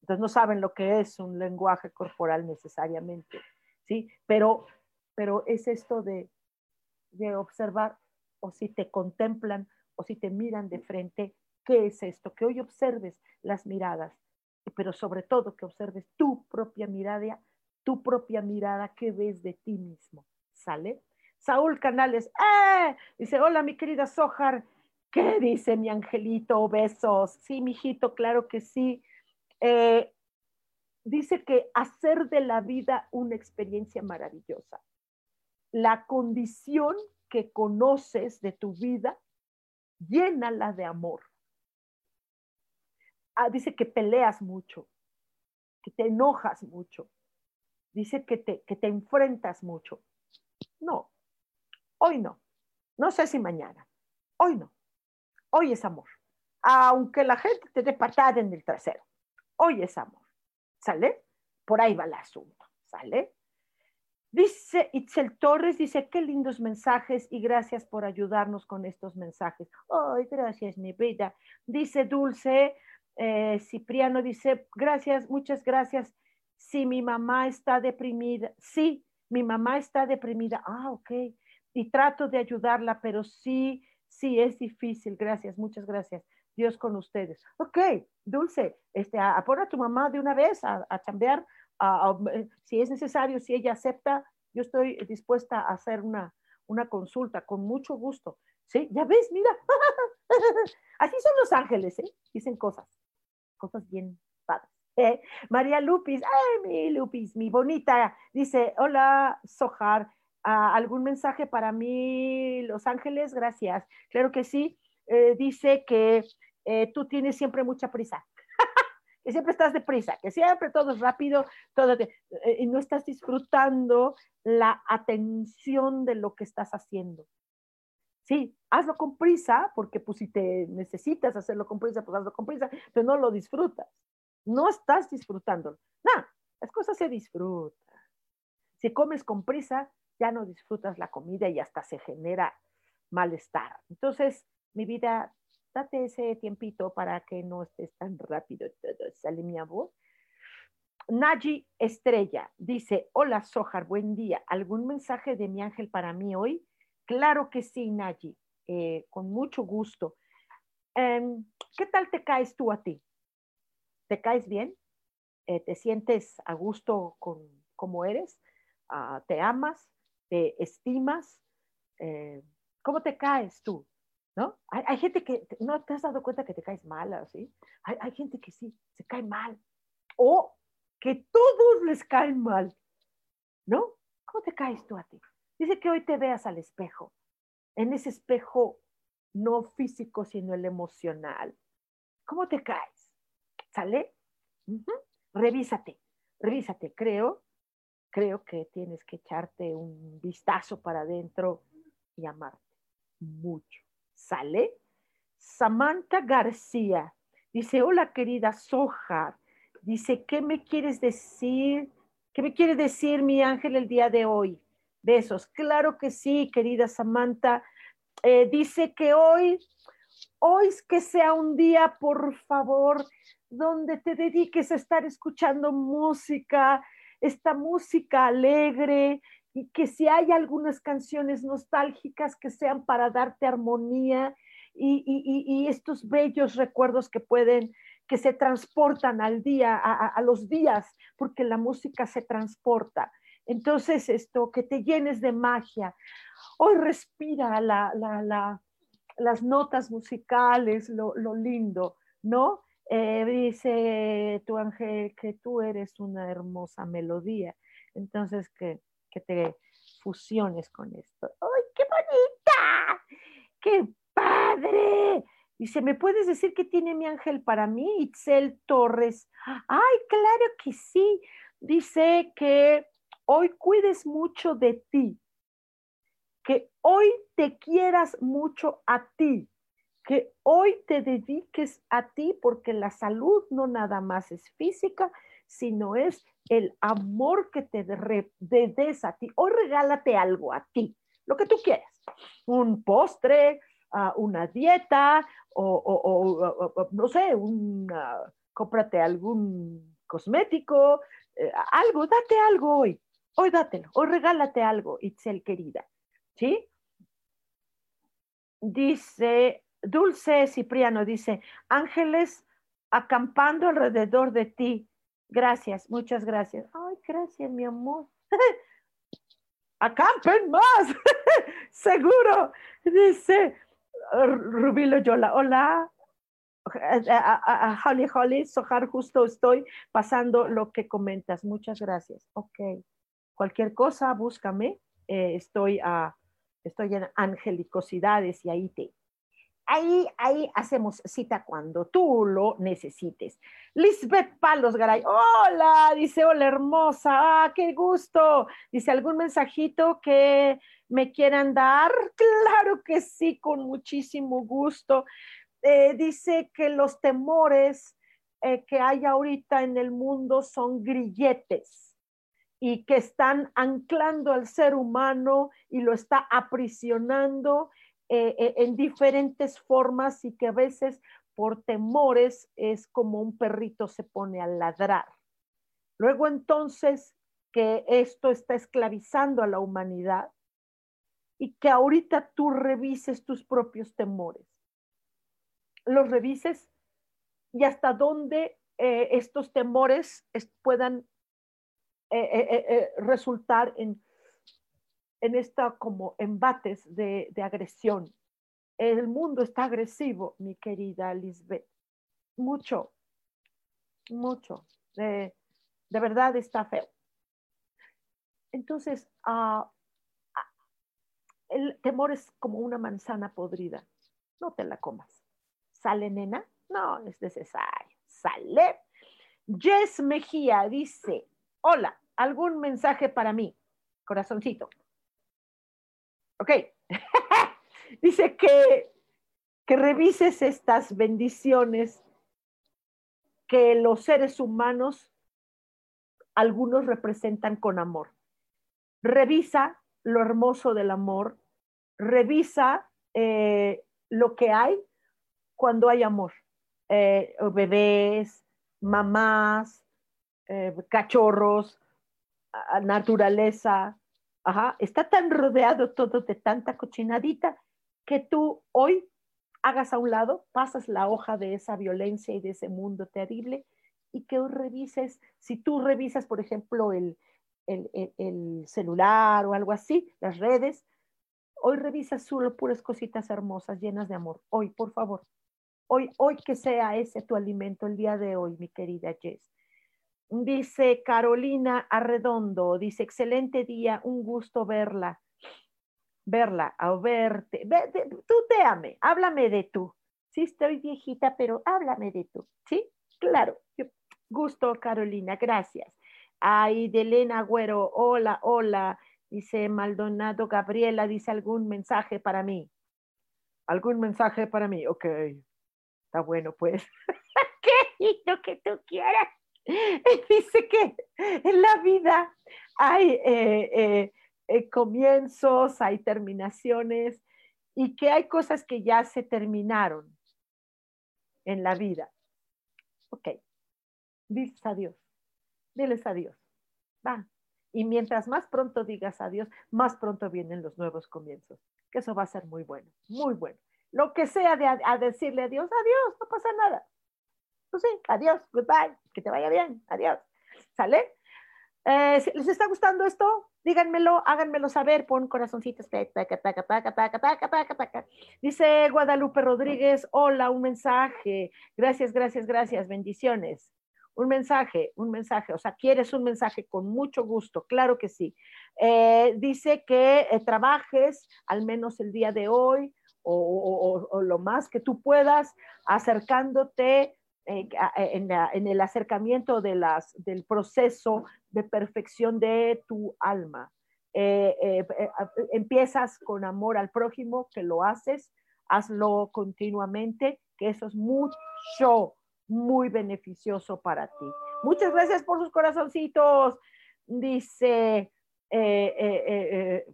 entonces no saben lo que es un lenguaje corporal necesariamente, ¿sí? Pero, pero es esto de, de observar o si te contemplan o si te miran de frente, ¿qué es esto? Que hoy observes las miradas, pero sobre todo que observes tu propia mirada, tu propia mirada que ves de ti mismo, ¿sale? Saúl Canales, ¡eh! Dice, hola mi querida Sojar, ¿qué dice mi angelito? Besos. Sí, mijito, claro que sí. Eh, dice que hacer de la vida una experiencia maravillosa. La condición que conoces de tu vida, llénala de amor. Ah, dice que peleas mucho, que te enojas mucho, dice que te, que te enfrentas mucho. No, hoy no. No sé si mañana. Hoy no. Hoy es amor. Aunque la gente te dé patada en el trasero hoy es amor, ¿sale? por ahí va el asunto, ¿sale? Dice Itzel Torres, dice, qué lindos mensajes y gracias por ayudarnos con estos mensajes. Ay, gracias, mi vida. Dice Dulce, eh, Cipriano dice, gracias, muchas gracias. Si mi mamá está deprimida, sí, mi mamá está deprimida. Ah, ok. Y trato de ayudarla, pero sí, sí, es difícil. Gracias, muchas gracias. Dios con ustedes. Ok, Dulce, este, a, a tu mamá de una vez a, a chambear si es necesario, si ella acepta, yo estoy dispuesta a hacer una, una consulta con mucho gusto. ¿Sí? Ya ves, mira. (laughs) Así son los ángeles, ¿eh? Dicen cosas, cosas bien padres. ¿eh? María Lupis, ay, mi Lupis, mi bonita, dice, hola, Sojar, ah, ¿algún mensaje para mí, Los Ángeles? Gracias. Claro que sí. Eh, dice que eh, tú tienes siempre mucha prisa que siempre estás deprisa, que siempre todo es rápido, todo eh, y no estás disfrutando la atención de lo que estás haciendo. Sí, hazlo con prisa, porque pues si te necesitas hacerlo con prisa, pues hazlo con prisa, pero no lo disfrutas. No estás disfrutándolo. No, las cosas se disfrutan. Si comes con prisa, ya no disfrutas la comida y hasta se genera malestar. Entonces, mi vida, date ese tiempito para que no estés tan rápido. ¿Sale mi voz? Naji Estrella dice, hola Sojar, buen día. ¿Algún mensaje de mi ángel para mí hoy? Claro que sí, Naji, eh, con mucho gusto. Em, ¿Qué tal te caes tú a ti? ¿Te caes bien? Eh, ¿Te sientes a gusto con cómo eres? Ah, ¿Te amas? ¿Te estimas? Eh, ¿Cómo te caes tú? ¿No? Hay, gente que, ¿no te has dado cuenta que te caes mal así? Hay, hay gente que sí, se cae mal. O que todos les caen mal, ¿no? ¿Cómo te caes tú a ti? Dice que hoy te veas al espejo, en ese espejo no físico, sino el emocional. ¿Cómo te caes? ¿Sale? Revísate, revísate. Creo, creo que tienes que echarte un vistazo para adentro y amarte mucho. ¿Sale? Samantha García dice, hola querida Soja, dice, ¿qué me quieres decir? ¿Qué me quiere decir mi ángel el día de hoy? Besos. Claro que sí, querida Samantha. Eh, dice que hoy, hoy que sea un día, por favor, donde te dediques a estar escuchando música, esta música alegre, y que si hay algunas canciones nostálgicas que sean para darte armonía y, estos bellos recuerdos que pueden, que se transportan al día, a, los días, porque la música se transporta. Entonces, esto, que te llenes de magia. Hoy respira las notas musicales, lo, lindo, ¿no? Eh, dice tu ángel que tú eres una hermosa melodía. Entonces, que que te fusiones con esto. ¡Ay, qué bonita! ¡Qué padre! Dice, ¿me puedes decir qué tiene mi ángel para mí? Itzel Torres. Ay, claro que sí. Dice que hoy cuides mucho de ti, que hoy te quieras mucho a ti, que hoy te dediques a ti porque la salud no nada más es física, sino es el amor que te des a ti. Hoy regálate algo a ti, lo que tú quieras. Un postre, ah, una dieta o, no sé, cómprate algún cosmético, eh, algo, date algo hoy. Hoy dátelo, hoy regálate algo, Itzel querida. ¿Sí? Dice, Dulce Cipriano dice, ángeles acampando alrededor de ti, Gracias, muchas gracias. Ay, gracias, mi amor. (laughs) Acampen más, (laughs) seguro. Dice Rubí Loyola, hola. Holly Holly, Sojar, justo estoy pasando lo que comentas. Muchas gracias. Ok. Cualquier cosa, búscame. Eh, estoy, a, estoy en angelicosidades y ahí te, Ahí, ahí hacemos cita cuando tú lo necesites. Lisbeth Palos Garay, hola, dice, hola hermosa, ah, qué gusto. Dice, ¿algún mensajito que me quieran dar? (laughs) Claro que sí, con muchísimo gusto. Eh, dice que los temores eh, que hay ahorita en el mundo son grilletes y que están anclando al ser humano y lo está aprisionando eh, eh, en diferentes formas y que a veces por temores es como un perrito se pone a ladrar. Luego entonces que esto está esclavizando a la humanidad y que ahorita tú revises tus propios temores. Los revises y hasta dónde eh, estos temores puedan resultar en en esta como embates de, agresión. El mundo está agresivo, mi querida Lisbeth. Mucho, mucho. De, verdad está feo. Entonces, ah, ah, el temor es como una manzana podrida. No te la comas. ¿Sale, nena? No, es necesario. Sale. Jess Mejía dice, hola, ¿algún mensaje para mí? Corazoncito. Ok. (laughs) Dice que, que revises estas bendiciones que los seres humanos, algunos representan con amor. Revisa lo hermoso del amor, revisa eh, lo que hay cuando hay amor. Eh, bebés, mamás, eh, cachorros, naturaleza, Ajá, está tan rodeado todo de tanta cochinadita que tú hoy hagas a un lado, pasas la hoja de esa violencia y de ese mundo terrible y que revises, si tú revisas, por ejemplo, el, el, celular o algo así, las redes, hoy revisas solo puras cositas hermosas, llenas de amor. Hoy, por favor, hoy, hoy que sea ese tu alimento el día de hoy, mi querida Jess. Dice Carolina Arredondo, dice, excelente día, un gusto verla, verla, a verte. tú déame, háblame de tú. Sí, estoy viejita, pero háblame de tú. ¿Sí? Claro. Gusto, Carolina, gracias. Ay, de Elena Agüero, hola, hola. Dice Maldonado Gabriela, dice algún mensaje para mí. ¿Algún mensaje para mí? Ok. Está bueno, pues. (laughs) ¿Qué? Lo que tú quieras. Dice que en la vida hay eh, eh, eh, comienzos, hay terminaciones y que hay cosas que ya se terminaron en la vida. Ok, diles adiós, diles adiós. Va. Y mientras más pronto digas adiós, más pronto vienen los nuevos comienzos. Que eso va a ser muy bueno, muy bueno. Lo que sea de a decirle adiós, adiós, no pasa nada. Pues sí, adiós, goodbye, que te vaya bien, adiós. ¿Sale? Eh, ¿Les está gustando esto? Díganmelo, háganmelo saber, pon corazoncitos. Dice Guadalupe Rodríguez, hola, un mensaje. Gracias, gracias, gracias, bendiciones. Un mensaje, un mensaje. O sea, ¿quieres un mensaje? Con mucho gusto, claro que sí. Eh, dice que eh, trabajes al menos el día de hoy o, o, lo más que tú puedas acercándote eh, en, el acercamiento de las, del proceso de perfección de tu alma. Eh, eh, empiezas con amor al prójimo, que lo haces, hazlo continuamente, que eso es mucho, muy beneficioso para ti. Muchas gracias por sus corazoncitos. Dice, ¿qué,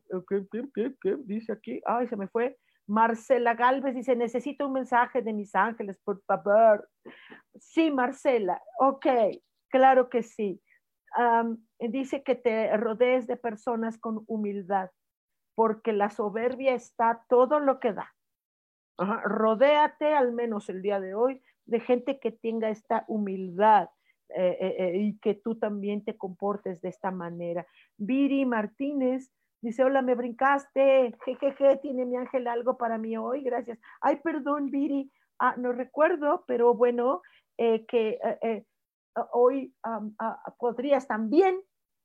dice aquí? Ay, se me fue. Marcela Galvez dice, necesito un mensaje de mis ángeles, por favor. Sí, Marcela, ok, claro que sí. dice que te rodees de personas con humildad, porque la soberbia está todo lo que da. Rodéate, al menos el día de hoy, de gente que tenga esta humildad eh, eh, eh, y que tú también te comportes de esta manera. Viri Martínez Dice, hola, me brincaste. Jejeje, tiene mi ángel algo para mí hoy. Gracias. Ay, perdón, Viri. Ah, no recuerdo, pero bueno, eh, que eh, eh, hoy ah, podrías también,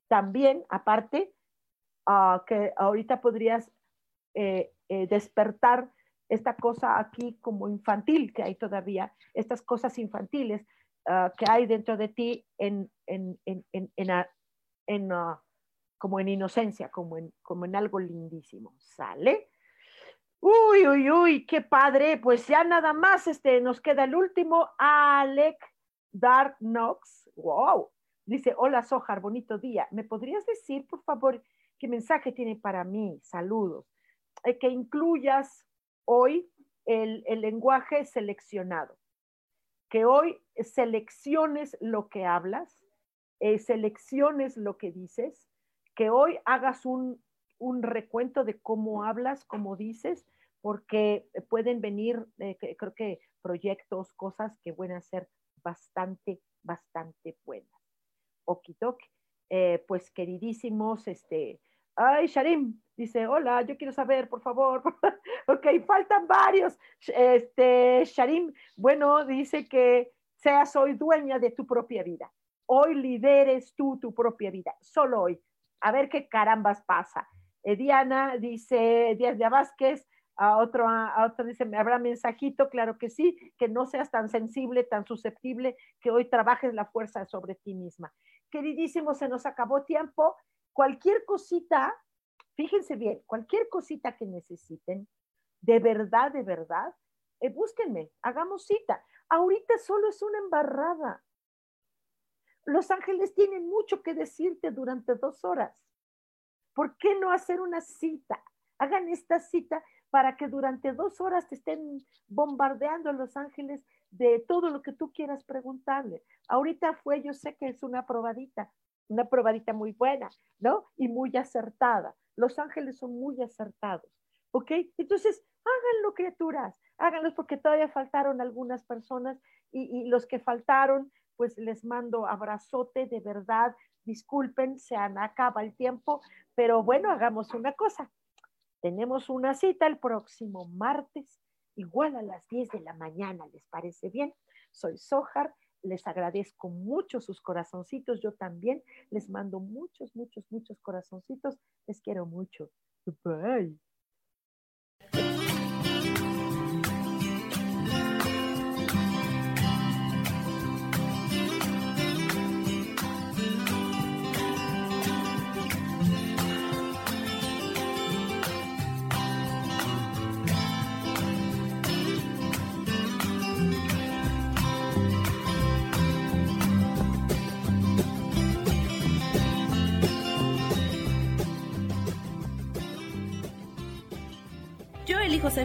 también, aparte, ah, que ahorita podrías despertar esta cosa aquí como infantil que hay todavía, estas cosas infantiles que hay dentro de ti en, en, en, en, en como en inocencia, como en, como en algo lindísimo, ¿sale? Uy, uy, uy, qué padre. Pues ya nada más, este, nos queda el último, Alec Dark Knox, wow, dice, hola Sojar, bonito día. ¿Me podrías decir, por favor, qué mensaje tiene para mí? Saludos. Eh, que incluyas hoy el, el lenguaje seleccionado, que hoy selecciones lo que hablas, eh, selecciones lo que dices, que hoy hagas un, un, recuento de cómo hablas, cómo dices, porque pueden venir, eh, creo que proyectos, cosas que van a ser bastante, bastante buenas. Okitok, eh, pues queridísimos, este, ay, Sharim, dice, hola, yo quiero saber, por favor. (laughs) ok, faltan varios. Este, Sharim, bueno, dice que seas hoy dueña de tu propia vida. Hoy lideres tú tu propia vida, solo hoy. A ver qué carambas pasa. Eh, Diana dice, Díaz de Vázquez, a otro, a otro dice, ¿me habrá mensajito? Claro que sí, que no seas tan sensible, tan susceptible, que hoy trabajes la fuerza sobre ti misma. Queridísimo, se nos acabó tiempo. Cualquier cosita, fíjense bien, cualquier cosita que necesiten, de verdad, de verdad, eh, búsquenme, hagamos cita. Ahorita solo es una embarrada. Los ángeles tienen mucho que decirte durante dos horas. ¿Por qué no hacer una cita? Hagan esta cita para que durante dos horas te estén bombardeando los ángeles de todo lo que tú quieras preguntarle. Ahorita fue, yo sé que es una probadita, una probadita muy buena, ¿no? Y muy acertada. Los ángeles son muy acertados, ¿ok? Entonces, háganlo, criaturas, háganlo porque todavía faltaron algunas personas y los que faltaron, pues les mando abrazote de verdad. Disculpen, se acaba el tiempo, pero bueno, hagamos una cosa tenemos una cita el próximo martes, igual a las 10 de la mañana, ¿les parece bien? Soy Sojar, les agradezco mucho sus corazoncitos, yo también les mando muchos, muchos, muchos corazoncitos, les quiero mucho. Bye.